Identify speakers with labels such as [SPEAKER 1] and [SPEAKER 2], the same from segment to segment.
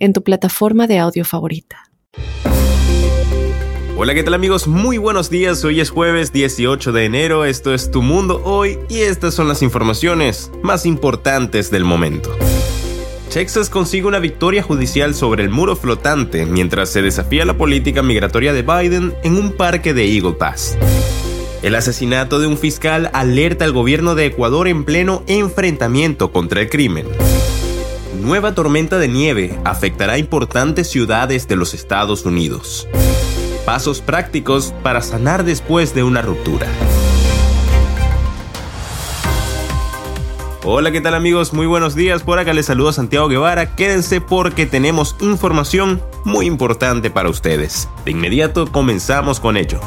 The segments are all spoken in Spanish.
[SPEAKER 1] en tu plataforma de audio favorita.
[SPEAKER 2] Hola, ¿qué tal amigos? Muy buenos días. Hoy es jueves 18 de enero. Esto es Tu Mundo Hoy y estas son las informaciones más importantes del momento. Texas consigue una victoria judicial sobre el muro flotante mientras se desafía la política migratoria de Biden en un parque de Eagle Pass. El asesinato de un fiscal alerta al gobierno de Ecuador en pleno enfrentamiento contra el crimen nueva tormenta de nieve afectará importantes ciudades de los Estados Unidos. Pasos prácticos para sanar después de una ruptura. Hola, ¿qué tal amigos? Muy buenos días. Por acá les saludo Santiago Guevara. Quédense porque tenemos información muy importante para ustedes. De inmediato comenzamos con ello.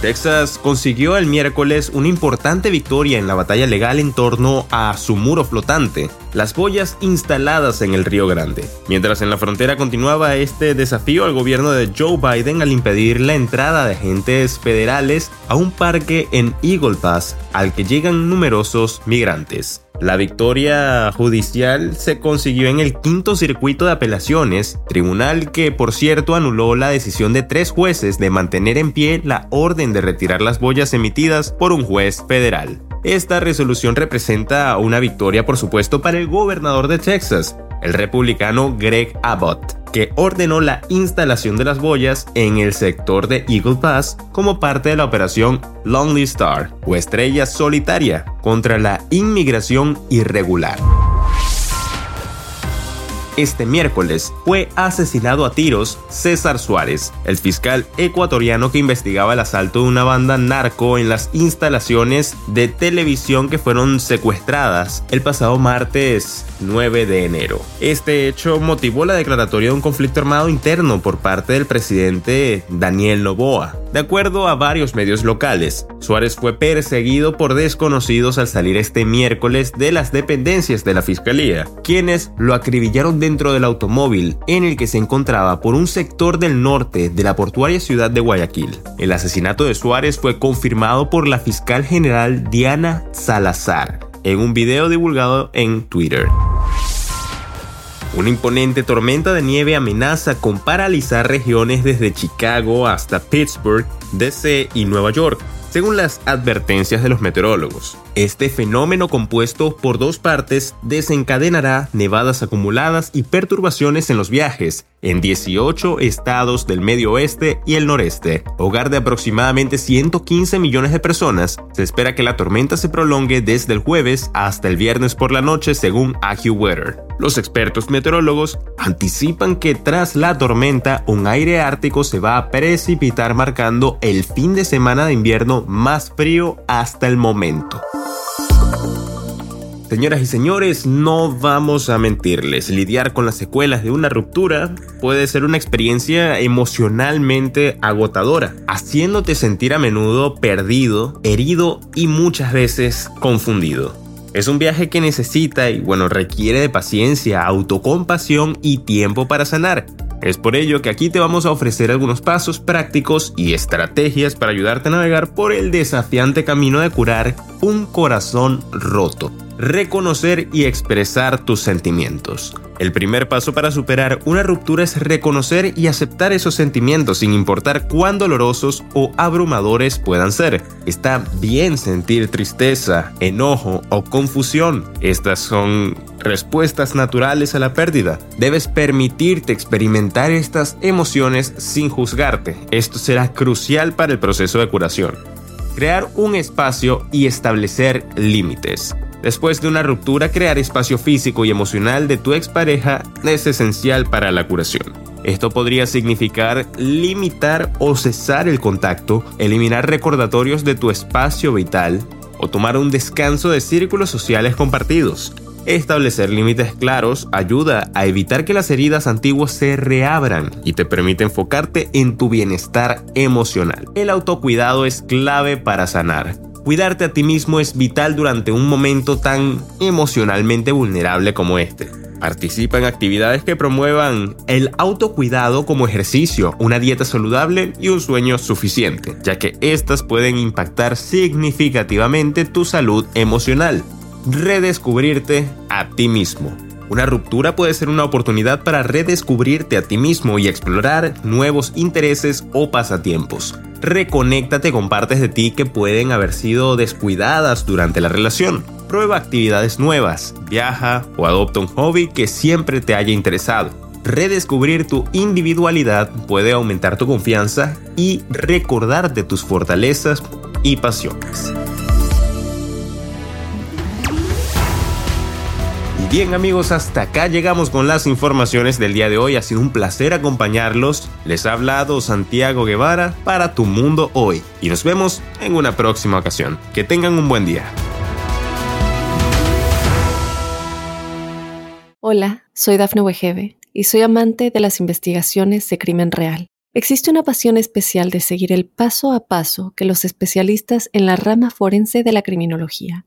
[SPEAKER 2] Texas consiguió el miércoles una importante victoria en la batalla legal en torno a su muro flotante, las boyas instaladas en el Río Grande. Mientras en la frontera continuaba este desafío al gobierno de Joe Biden al impedir la entrada de agentes federales a un parque en Eagle Pass al que llegan numerosos migrantes. La victoria judicial se consiguió en el quinto circuito de apelaciones, tribunal que por cierto anuló la decisión de tres jueces de mantener en pie la orden de retirar las boyas emitidas por un juez federal. Esta resolución representa una victoria por supuesto para el gobernador de Texas, el republicano Greg Abbott que ordenó la instalación de las boyas en el sector de Eagle Pass como parte de la operación Lonely Star o Estrella Solitaria contra la inmigración irregular este miércoles fue asesinado a tiros César Suárez, el fiscal ecuatoriano que investigaba el asalto de una banda narco en las instalaciones de televisión que fueron secuestradas el pasado martes 9 de enero. Este hecho motivó la declaratoria de un conflicto armado interno por parte del presidente Daniel Noboa. De acuerdo a varios medios locales, Suárez fue perseguido por desconocidos al salir este miércoles de las dependencias de la fiscalía, quienes lo acribillaron de dentro del automóvil en el que se encontraba por un sector del norte de la portuaria ciudad de Guayaquil. El asesinato de Suárez fue confirmado por la fiscal general Diana Salazar en un video divulgado en Twitter. Una imponente tormenta de nieve amenaza con paralizar regiones desde Chicago hasta Pittsburgh, DC y Nueva York, según las advertencias de los meteorólogos. Este fenómeno compuesto por dos partes desencadenará nevadas acumuladas y perturbaciones en los viajes en 18 estados del medio oeste y el noreste, hogar de aproximadamente 115 millones de personas. Se espera que la tormenta se prolongue desde el jueves hasta el viernes por la noche según AccuWeather. Los expertos meteorólogos anticipan que tras la tormenta un aire ártico se va a precipitar marcando el fin de semana de invierno más frío hasta el momento. Señoras y señores, no vamos a mentirles, lidiar con las secuelas de una ruptura puede ser una experiencia emocionalmente agotadora, haciéndote sentir a menudo perdido, herido y muchas veces confundido. Es un viaje que necesita y bueno, requiere de paciencia, autocompasión y tiempo para sanar. Es por ello que aquí te vamos a ofrecer algunos pasos prácticos y estrategias para ayudarte a navegar por el desafiante camino de curar un corazón roto reconocer y expresar tus sentimientos. El primer paso para superar una ruptura es reconocer y aceptar esos sentimientos sin importar cuán dolorosos o abrumadores puedan ser. Está bien sentir tristeza, enojo o confusión. Estas son respuestas naturales a la pérdida. Debes permitirte experimentar estas emociones sin juzgarte. Esto será crucial para el proceso de curación. Crear un espacio y establecer límites. Después de una ruptura, crear espacio físico y emocional de tu expareja es esencial para la curación. Esto podría significar limitar o cesar el contacto, eliminar recordatorios de tu espacio vital o tomar un descanso de círculos sociales compartidos. Establecer límites claros ayuda a evitar que las heridas antiguas se reabran y te permite enfocarte en tu bienestar emocional. El autocuidado es clave para sanar. Cuidarte a ti mismo es vital durante un momento tan emocionalmente vulnerable como este. Participa en actividades que promuevan el autocuidado como ejercicio, una dieta saludable y un sueño suficiente, ya que estas pueden impactar significativamente tu salud emocional redescubrirte a ti mismo. Una ruptura puede ser una oportunidad para redescubrirte a ti mismo y explorar nuevos intereses o pasatiempos. Reconéctate con partes de ti que pueden haber sido descuidadas durante la relación. Prueba actividades nuevas, viaja o adopta un hobby que siempre te haya interesado. Redescubrir tu individualidad puede aumentar tu confianza y recordarte tus fortalezas y pasiones. Bien amigos, hasta acá llegamos con las informaciones del día de hoy. Ha sido un placer acompañarlos. Les ha hablado Santiago Guevara para Tu Mundo Hoy. Y nos vemos en una próxima ocasión. Que tengan un buen día.
[SPEAKER 1] Hola, soy Dafne Wegebe y soy amante de las investigaciones de crimen real. Existe una pasión especial de seguir el paso a paso que los especialistas en la rama forense de la criminología